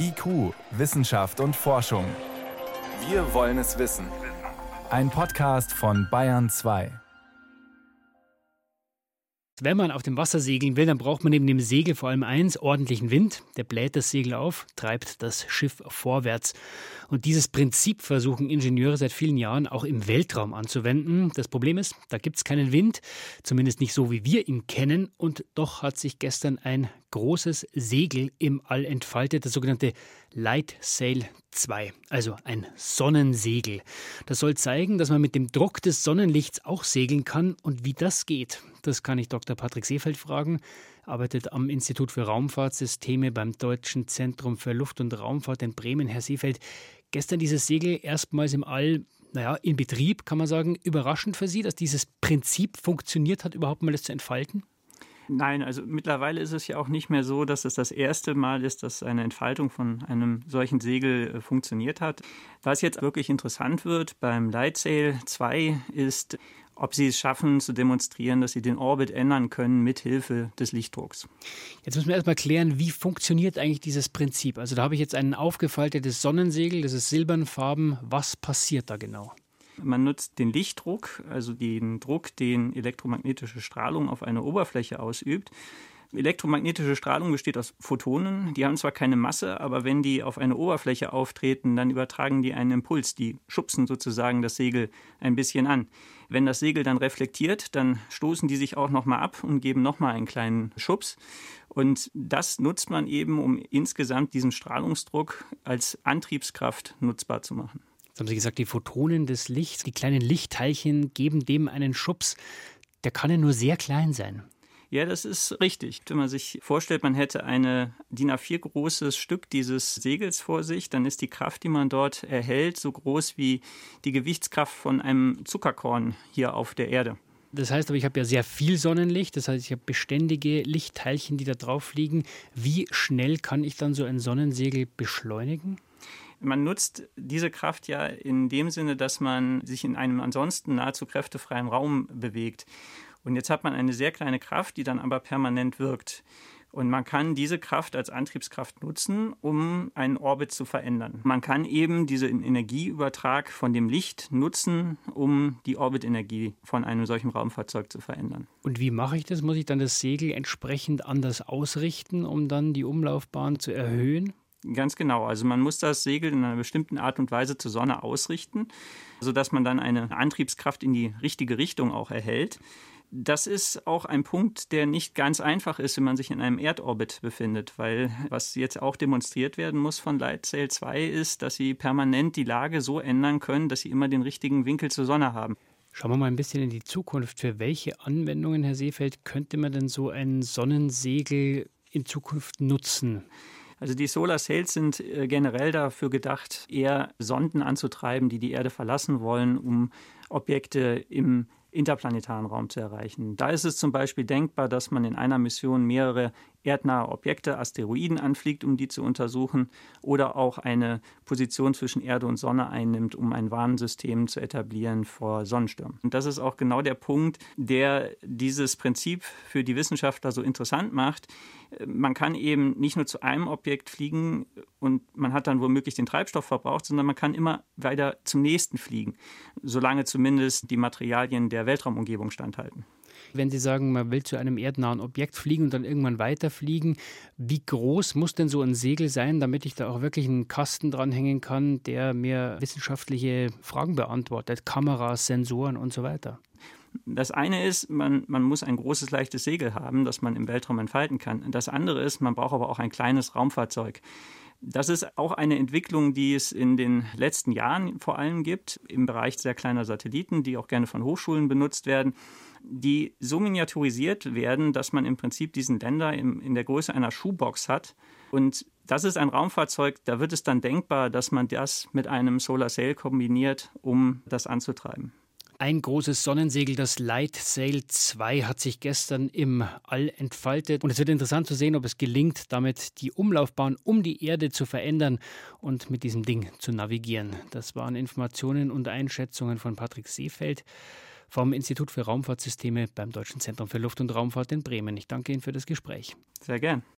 IQ, Wissenschaft und Forschung. Wir wollen es wissen. Ein Podcast von Bayern 2. Wenn man auf dem Wasser segeln will, dann braucht man neben dem Segel vor allem eins, ordentlichen Wind. Der bläht das Segel auf, treibt das Schiff vorwärts. Und dieses Prinzip versuchen Ingenieure seit vielen Jahren auch im Weltraum anzuwenden. Das Problem ist, da gibt es keinen Wind, zumindest nicht so, wie wir ihn kennen. Und doch hat sich gestern ein großes Segel im All entfaltet, das sogenannte Light Sail 2, also ein Sonnensegel. Das soll zeigen, dass man mit dem Druck des Sonnenlichts auch segeln kann und wie das geht. Das kann ich Dr. Patrick Seefeld fragen, arbeitet am Institut für Raumfahrtsysteme beim Deutschen Zentrum für Luft- und Raumfahrt in Bremen. Herr Seefeld, gestern dieses Segel erstmals im All naja, in Betrieb, kann man sagen, überraschend für Sie, dass dieses Prinzip funktioniert hat, überhaupt mal das zu entfalten? Nein, also mittlerweile ist es ja auch nicht mehr so, dass es das erste Mal ist, dass eine Entfaltung von einem solchen Segel äh, funktioniert hat. Was jetzt wirklich interessant wird beim Lightsail 2 ist, ob sie es schaffen zu demonstrieren, dass sie den Orbit ändern können mit Hilfe des Lichtdrucks. Jetzt müssen wir erstmal klären, wie funktioniert eigentlich dieses Prinzip? Also da habe ich jetzt ein aufgefaltetes Sonnensegel, das ist silbernfarben. Was passiert da genau? Man nutzt den Lichtdruck, also den Druck, den elektromagnetische Strahlung auf eine Oberfläche ausübt. Elektromagnetische Strahlung besteht aus Photonen. Die haben zwar keine Masse, aber wenn die auf eine Oberfläche auftreten, dann übertragen die einen Impuls. Die schubsen sozusagen das Segel ein bisschen an. Wenn das Segel dann reflektiert, dann stoßen die sich auch nochmal ab und geben nochmal einen kleinen Schubs. Und das nutzt man eben, um insgesamt diesen Strahlungsdruck als Antriebskraft nutzbar zu machen. Haben Sie gesagt, die Photonen des Lichts, die kleinen Lichtteilchen geben dem einen Schubs. Der kann ja nur sehr klein sein. Ja, das ist richtig. Wenn man sich vorstellt, man hätte ein DIN A4 großes Stück dieses Segels vor sich, dann ist die Kraft, die man dort erhält, so groß wie die Gewichtskraft von einem Zuckerkorn hier auf der Erde. Das heißt aber, ich habe ja sehr viel Sonnenlicht, das heißt, ich habe beständige Lichtteilchen, die da drauf fliegen. Wie schnell kann ich dann so ein Sonnensegel beschleunigen? Man nutzt diese Kraft ja in dem Sinne, dass man sich in einem ansonsten nahezu kräftefreien Raum bewegt. Und jetzt hat man eine sehr kleine Kraft, die dann aber permanent wirkt. Und man kann diese Kraft als Antriebskraft nutzen, um einen Orbit zu verändern. Man kann eben diesen Energieübertrag von dem Licht nutzen, um die Orbitenergie von einem solchen Raumfahrzeug zu verändern. Und wie mache ich das? Muss ich dann das Segel entsprechend anders ausrichten, um dann die Umlaufbahn zu erhöhen? Ganz genau. Also man muss das Segel in einer bestimmten Art und Weise zur Sonne ausrichten, sodass man dann eine Antriebskraft in die richtige Richtung auch erhält. Das ist auch ein Punkt, der nicht ganz einfach ist, wenn man sich in einem Erdorbit befindet, weil was jetzt auch demonstriert werden muss von Lightsail 2 ist, dass sie permanent die Lage so ändern können, dass sie immer den richtigen Winkel zur Sonne haben. Schauen wir mal ein bisschen in die Zukunft. Für welche Anwendungen, Herr Seefeld, könnte man denn so ein Sonnensegel in Zukunft nutzen? Also die Solar Sails sind äh, generell dafür gedacht, eher Sonden anzutreiben, die die Erde verlassen wollen, um Objekte im interplanetaren Raum zu erreichen. Da ist es zum Beispiel denkbar, dass man in einer Mission mehrere erdnahe Objekte, Asteroiden anfliegt, um die zu untersuchen, oder auch eine Position zwischen Erde und Sonne einnimmt, um ein Warnsystem zu etablieren vor Sonnenstürmen. Und das ist auch genau der Punkt, der dieses Prinzip für die Wissenschaftler so interessant macht. Man kann eben nicht nur zu einem Objekt fliegen und man hat dann womöglich den Treibstoff verbraucht, sondern man kann immer weiter zum nächsten fliegen, solange zumindest die Materialien der Weltraumumgebung standhalten. Wenn Sie sagen, man will zu einem erdnahen Objekt fliegen und dann irgendwann weiterfliegen, wie groß muss denn so ein Segel sein, damit ich da auch wirklich einen Kasten dranhängen kann, der mir wissenschaftliche Fragen beantwortet, Kameras, Sensoren und so weiter? Das eine ist, man, man muss ein großes, leichtes Segel haben, das man im Weltraum entfalten kann. Das andere ist, man braucht aber auch ein kleines Raumfahrzeug. Das ist auch eine Entwicklung, die es in den letzten Jahren vor allem gibt, im Bereich sehr kleiner Satelliten, die auch gerne von Hochschulen benutzt werden die so miniaturisiert werden, dass man im Prinzip diesen Länder in, in der Größe einer Schuhbox hat. Und das ist ein Raumfahrzeug, da wird es dann denkbar, dass man das mit einem Solar Sail kombiniert, um das anzutreiben. Ein großes Sonnensegel, das Light Sail 2, hat sich gestern im All entfaltet. Und es wird interessant zu sehen, ob es gelingt, damit die Umlaufbahn um die Erde zu verändern und mit diesem Ding zu navigieren. Das waren Informationen und Einschätzungen von Patrick Seefeld vom Institut für Raumfahrtsysteme beim Deutschen Zentrum für Luft- und Raumfahrt in Bremen. Ich danke Ihnen für das Gespräch. Sehr gern.